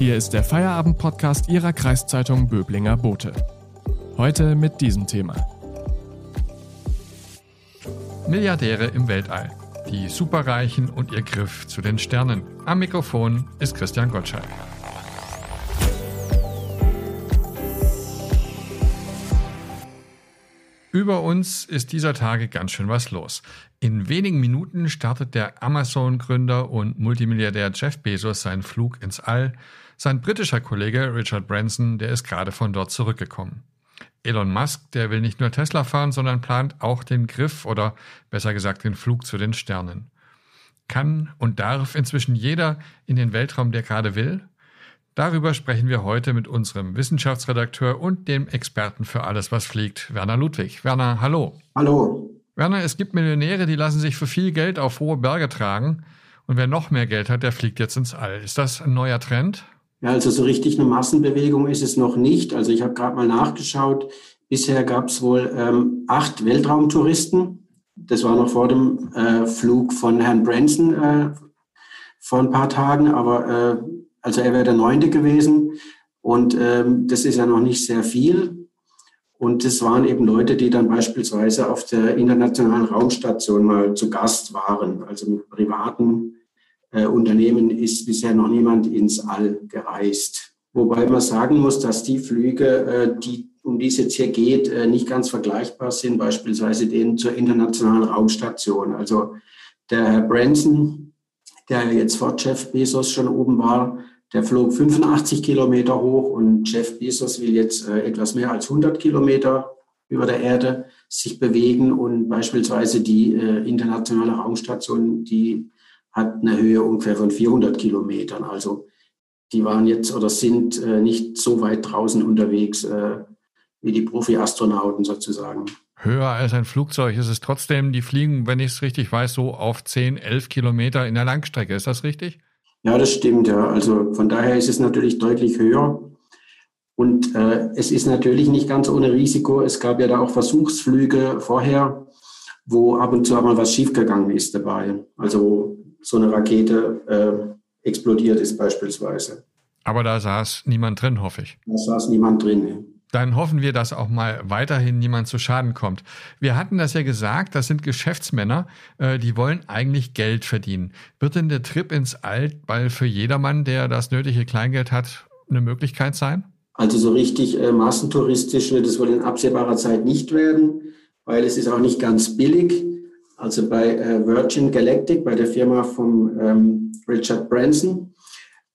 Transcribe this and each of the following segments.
Hier ist der Feierabend-Podcast Ihrer Kreiszeitung Böblinger Bote. Heute mit diesem Thema. Milliardäre im Weltall. Die Superreichen und ihr Griff zu den Sternen. Am Mikrofon ist Christian Gottschalk. Über uns ist dieser Tage ganz schön was los. In wenigen Minuten startet der Amazon-Gründer und Multimilliardär Jeff Bezos seinen Flug ins All. Sein britischer Kollege Richard Branson, der ist gerade von dort zurückgekommen. Elon Musk, der will nicht nur Tesla fahren, sondern plant auch den Griff oder besser gesagt den Flug zu den Sternen. Kann und darf inzwischen jeder in den Weltraum, der gerade will? Darüber sprechen wir heute mit unserem Wissenschaftsredakteur und dem Experten für alles, was fliegt, Werner Ludwig. Werner, hallo. Hallo. Werner, es gibt Millionäre, die lassen sich für viel Geld auf hohe Berge tragen. Und wer noch mehr Geld hat, der fliegt jetzt ins All. Ist das ein neuer Trend? Ja, also so richtig eine Massenbewegung ist es noch nicht. Also ich habe gerade mal nachgeschaut. Bisher gab es wohl ähm, acht Weltraumtouristen. Das war noch vor dem äh, Flug von Herrn Branson äh, vor ein paar Tagen. Aber äh, also er wäre der Neunte gewesen und ähm, das ist ja noch nicht sehr viel. Und das waren eben Leute, die dann beispielsweise auf der internationalen Raumstation mal zu Gast waren. Also mit privaten äh, Unternehmen ist bisher noch niemand ins All gereist. Wobei man sagen muss, dass die Flüge, äh, die, um die es jetzt hier geht, äh, nicht ganz vergleichbar sind, beispielsweise denen zur internationalen Raumstation. Also der Herr Branson, der jetzt vor Jeff Bezos schon oben war, der flog 85 Kilometer hoch und Jeff Bezos will jetzt äh, etwas mehr als 100 Kilometer über der Erde sich bewegen und beispielsweise die äh, internationale Raumstation, die hat eine Höhe ungefähr von 400 Kilometern. Also die waren jetzt oder sind äh, nicht so weit draußen unterwegs äh, wie die Profi-Astronauten sozusagen. Höher als ein Flugzeug ist es trotzdem, die fliegen, wenn ich es richtig weiß, so auf 10, 11 Kilometer in der Langstrecke. Ist das richtig? Ja, das stimmt, ja. Also von daher ist es natürlich deutlich höher. Und äh, es ist natürlich nicht ganz ohne Risiko. Es gab ja da auch Versuchsflüge vorher, wo ab und zu mal was schiefgegangen ist dabei. Also so eine Rakete äh, explodiert ist beispielsweise. Aber da saß niemand drin, hoffe ich. Da saß niemand drin dann hoffen wir, dass auch mal weiterhin niemand zu Schaden kommt. Wir hatten das ja gesagt, das sind Geschäftsmänner, äh, die wollen eigentlich Geld verdienen. Wird denn der Trip ins Altball für jedermann, der das nötige Kleingeld hat, eine Möglichkeit sein? Also so richtig äh, massentouristisch wird es wohl in absehbarer Zeit nicht werden, weil es ist auch nicht ganz billig. Also bei äh, Virgin Galactic, bei der Firma von ähm, Richard Branson,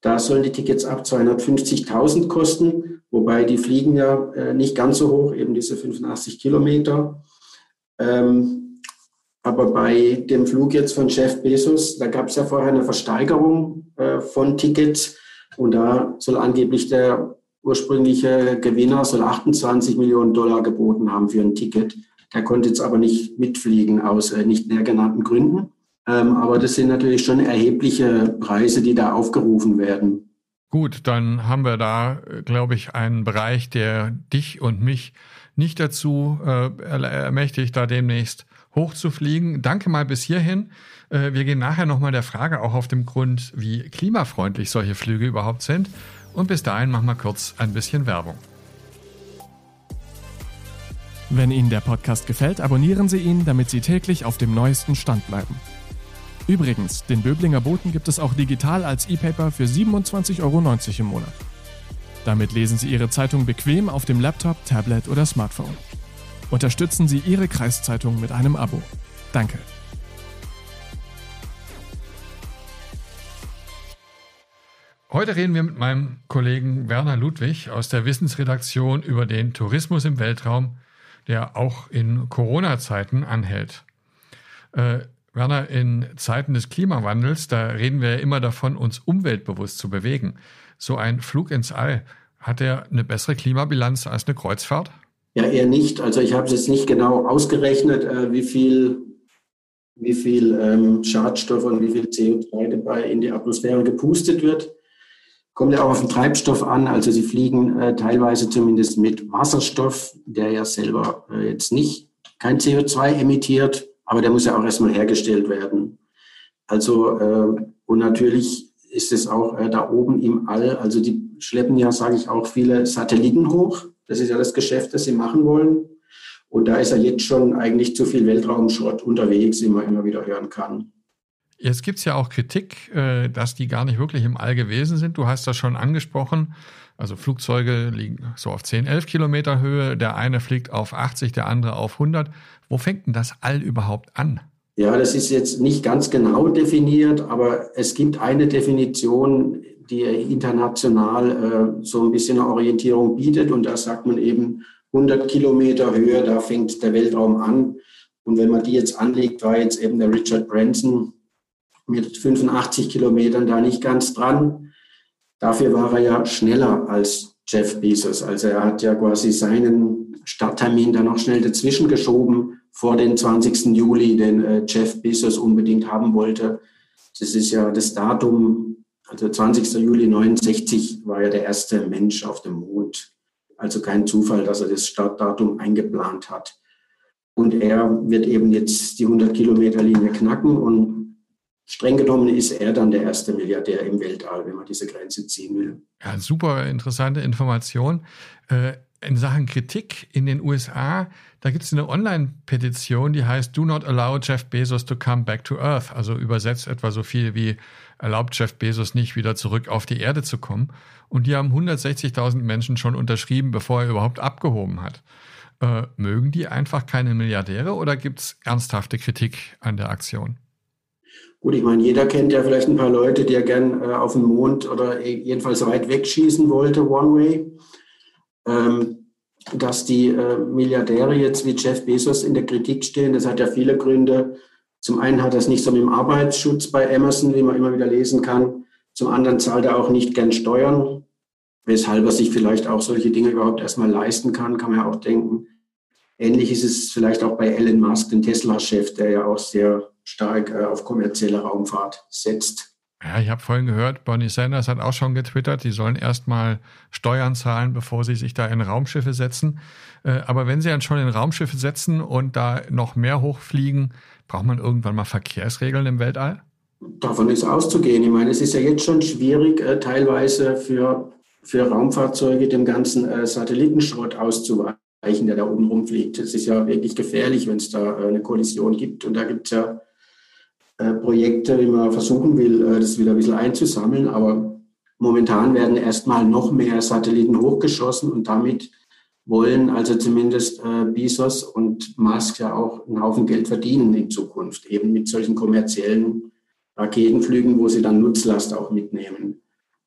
da sollen die Tickets ab 250.000 kosten, wobei die fliegen ja äh, nicht ganz so hoch, eben diese 85 Kilometer. Ähm, aber bei dem Flug jetzt von Jeff Bezos, da gab es ja vorher eine Versteigerung äh, von Tickets und da soll angeblich der ursprüngliche Gewinner soll 28 Millionen Dollar geboten haben für ein Ticket. Der konnte jetzt aber nicht mitfliegen aus äh, nicht näher genannten Gründen. Ähm, aber das sind natürlich schon erhebliche Preise, die da aufgerufen werden. Gut, dann haben wir da, glaube ich, einen Bereich, der dich und mich nicht dazu äh, ermächtigt, da demnächst hochzufliegen. Danke mal bis hierhin. Äh, wir gehen nachher nochmal der Frage auch auf dem Grund, wie klimafreundlich solche Flüge überhaupt sind. Und bis dahin machen wir kurz ein bisschen Werbung. Wenn Ihnen der Podcast gefällt, abonnieren Sie ihn, damit Sie täglich auf dem neuesten Stand bleiben. Übrigens, den Böblinger Boten gibt es auch digital als E-Paper für 27,90 Euro im Monat. Damit lesen Sie Ihre Zeitung bequem auf dem Laptop, Tablet oder Smartphone. Unterstützen Sie Ihre Kreiszeitung mit einem Abo. Danke. Heute reden wir mit meinem Kollegen Werner Ludwig aus der Wissensredaktion über den Tourismus im Weltraum, der auch in Corona-Zeiten anhält. Äh, Werner, in Zeiten des Klimawandels, da reden wir ja immer davon, uns umweltbewusst zu bewegen. So ein Flug ins All, hat er eine bessere Klimabilanz als eine Kreuzfahrt? Ja, eher nicht. Also ich habe es jetzt nicht genau ausgerechnet, äh, wie viel, wie viel ähm, Schadstoff und wie viel CO2 dabei in die Atmosphäre gepustet wird. Kommt ja auch auf den Treibstoff an. Also sie fliegen äh, teilweise zumindest mit Wasserstoff, der ja selber äh, jetzt nicht kein CO2 emittiert aber der muss ja auch erstmal hergestellt werden. Also, äh, und natürlich ist es auch äh, da oben im All. Also die schleppen ja, sage ich auch, viele Satelliten hoch. Das ist ja das Geschäft, das sie machen wollen. Und da ist ja jetzt schon eigentlich zu viel Weltraumschrott unterwegs, wie man immer wieder hören kann. Jetzt gibt es ja auch Kritik, äh, dass die gar nicht wirklich im All gewesen sind. Du hast das schon angesprochen. Also Flugzeuge liegen so auf 10, 11 Kilometer Höhe. Der eine fliegt auf 80, der andere auf 100. Wo fängt denn das All überhaupt an? Ja, das ist jetzt nicht ganz genau definiert, aber es gibt eine Definition, die international äh, so ein bisschen eine Orientierung bietet. Und da sagt man eben 100 Kilometer Höhe, da fängt der Weltraum an. Und wenn man die jetzt anlegt, war jetzt eben der Richard Branson mit 85 Kilometern da nicht ganz dran. Dafür war er ja schneller als Jeff Bezos. Also er hat ja quasi seinen Starttermin da noch schnell dazwischen geschoben vor den 20. Juli, den äh, Jeff Bezos unbedingt haben wollte. Das ist ja das Datum, also 20. Juli 69 war ja der erste Mensch auf dem Mond. Also kein Zufall, dass er das Startdatum eingeplant hat. Und er wird eben jetzt die 100 Kilometer Linie knacken und streng genommen ist er dann der erste Milliardär im Weltall, wenn man diese Grenze ziehen will. Ja, super interessante Information. Äh, in Sachen Kritik in den USA, da gibt es eine Online-Petition, die heißt Do not allow Jeff Bezos to come back to Earth. Also übersetzt etwa so viel wie erlaubt Jeff Bezos nicht wieder zurück auf die Erde zu kommen. Und die haben 160.000 Menschen schon unterschrieben, bevor er überhaupt abgehoben hat. Äh, mögen die einfach keine Milliardäre oder gibt es ernsthafte Kritik an der Aktion? Gut, ich meine, jeder kennt ja vielleicht ein paar Leute, die ja gern äh, auf den Mond oder jedenfalls weit wegschießen wollte, One Way. Ähm, dass die äh, Milliardäre jetzt wie Jeff Bezos in der Kritik stehen, das hat ja viele Gründe. Zum einen hat es nicht so mit dem Arbeitsschutz bei Amazon, wie man immer wieder lesen kann. Zum anderen zahlt er auch nicht gern Steuern, weshalb er sich vielleicht auch solche Dinge überhaupt erstmal leisten kann, kann man ja auch denken. Ähnlich ist es vielleicht auch bei Elon Musk, dem Tesla-Chef, der ja auch sehr stark äh, auf kommerzielle Raumfahrt setzt. Ja, ich habe vorhin gehört, Bernie Sanders hat auch schon getwittert, die sollen erstmal Steuern zahlen, bevor sie sich da in Raumschiffe setzen. Äh, aber wenn sie dann schon in Raumschiffe setzen und da noch mehr hochfliegen, braucht man irgendwann mal Verkehrsregeln im Weltall? Davon ist auszugehen. Ich meine, es ist ja jetzt schon schwierig, äh, teilweise für, für Raumfahrzeuge dem ganzen äh, Satellitenschrott auszuweichen, der da oben rumfliegt. Es ist ja wirklich gefährlich, wenn es da eine Kollision gibt. Und da gibt es ja äh, Projekte, wie man versuchen will, äh, das wieder ein bisschen einzusammeln. Aber momentan werden erstmal noch mehr Satelliten hochgeschossen und damit wollen also zumindest äh, Bezos und Musk ja auch einen Haufen Geld verdienen in Zukunft, eben mit solchen kommerziellen Raketenflügen, wo sie dann Nutzlast auch mitnehmen.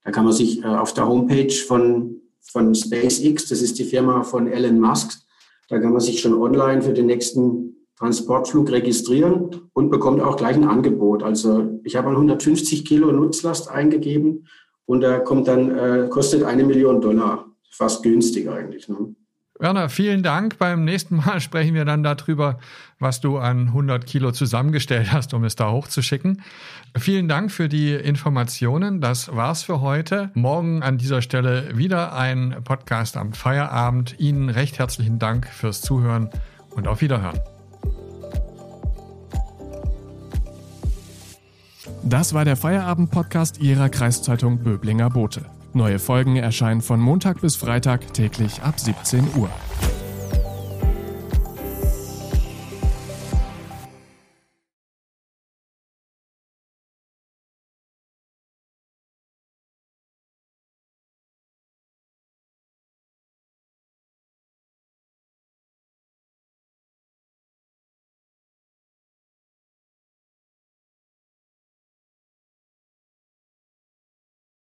Da kann man sich äh, auf der Homepage von, von SpaceX, das ist die Firma von Elon Musk, da kann man sich schon online für den nächsten Transportflug registrieren und bekommt auch gleich ein Angebot. Also ich habe 150 Kilo Nutzlast eingegeben und da kommt dann, äh, kostet eine Million Dollar. Fast günstig eigentlich. Ne? Werner, vielen Dank. Beim nächsten Mal sprechen wir dann darüber, was du an 100 Kilo zusammengestellt hast, um es da hochzuschicken. Vielen Dank für die Informationen. Das war's für heute. Morgen an dieser Stelle wieder ein Podcast am Feierabend. Ihnen recht herzlichen Dank fürs Zuhören und auf Wiederhören. Das war der Feierabend-Podcast Ihrer Kreiszeitung Böblinger Bote. Neue Folgen erscheinen von Montag bis Freitag täglich ab 17 Uhr.